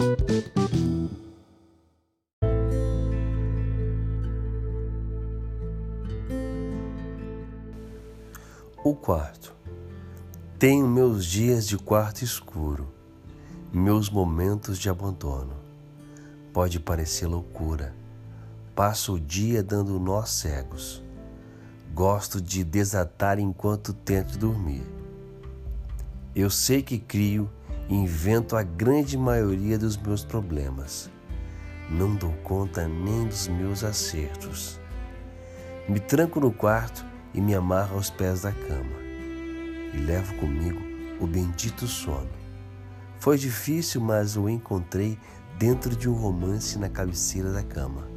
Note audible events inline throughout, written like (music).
O quarto. Tenho meus dias de quarto escuro, meus momentos de abandono. Pode parecer loucura. Passo o dia dando nós cegos. Gosto de desatar enquanto tento dormir. Eu sei que crio invento a grande maioria dos meus problemas. Não dou conta nem dos meus acertos. Me tranco no quarto e me amarro aos pés da cama. E levo comigo o bendito sono. Foi difícil, mas o encontrei dentro de um romance na cabeceira da cama.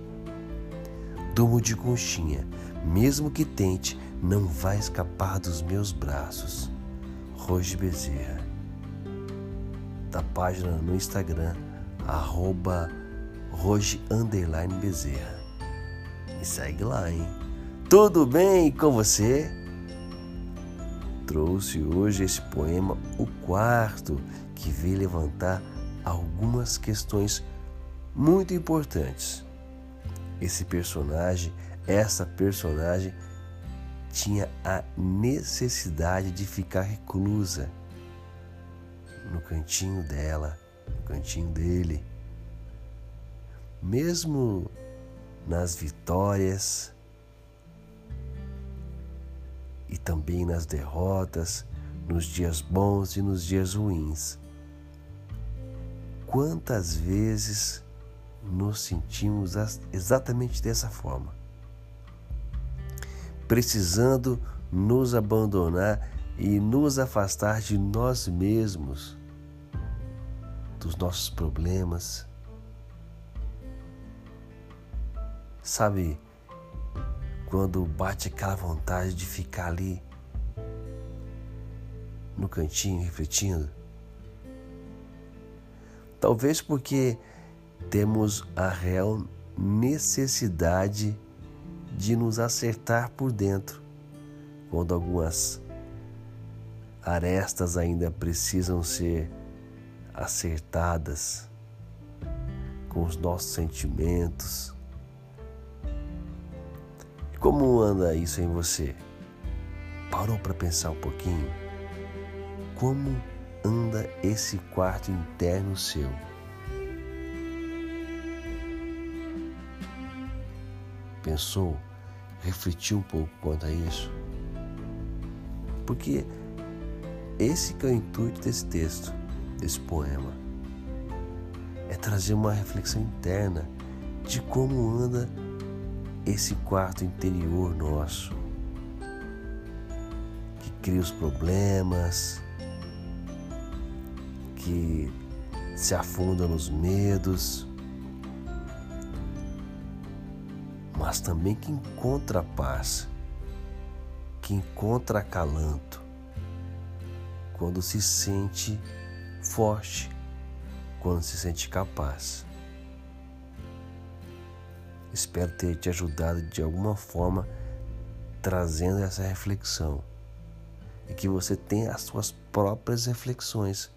Durmo de conchinha, mesmo que tente, não vai escapar dos meus braços. Roge Bezerra. Da página no Instagram, arroba Roge Bezerra. Segue lá, hein? Tudo bem com você? Trouxe hoje esse poema, o quarto, que veio levantar algumas questões muito importantes. Esse personagem, essa personagem, tinha a necessidade de ficar reclusa no cantinho dela, no cantinho dele. Mesmo nas vitórias, e também nas derrotas, nos dias bons e nos dias ruins. Quantas vezes nos sentimos exatamente dessa forma? Precisando nos abandonar e nos afastar de nós mesmos, dos nossos problemas. Sabe, quando bate aquela vontade de ficar ali no cantinho refletindo. Talvez porque temos a real necessidade de nos acertar por dentro, quando algumas arestas ainda precisam ser acertadas com os nossos sentimentos, como anda isso em você? Parou para pensar um pouquinho? Como anda esse quarto interno seu? Pensou? Refletiu um pouco quanto a isso? Porque esse é o intuito desse texto, desse poema. É trazer uma reflexão interna de como anda esse quarto interior nosso que cria os problemas, que se afunda nos medos, mas também que encontra paz, que encontra acalanto quando se sente forte, quando se sente capaz. Espero ter te ajudado de alguma forma trazendo essa reflexão e que você tenha as suas próprias reflexões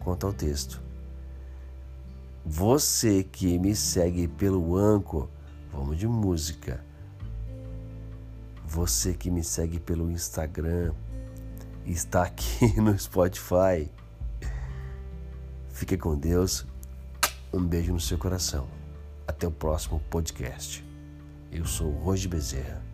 quanto ao texto. Você que me segue pelo Anco, vamos de música. Você que me segue pelo Instagram, está aqui (laughs) no Spotify. Fique com Deus. Um beijo no seu coração. Até o próximo podcast. Eu sou Roger Bezerra.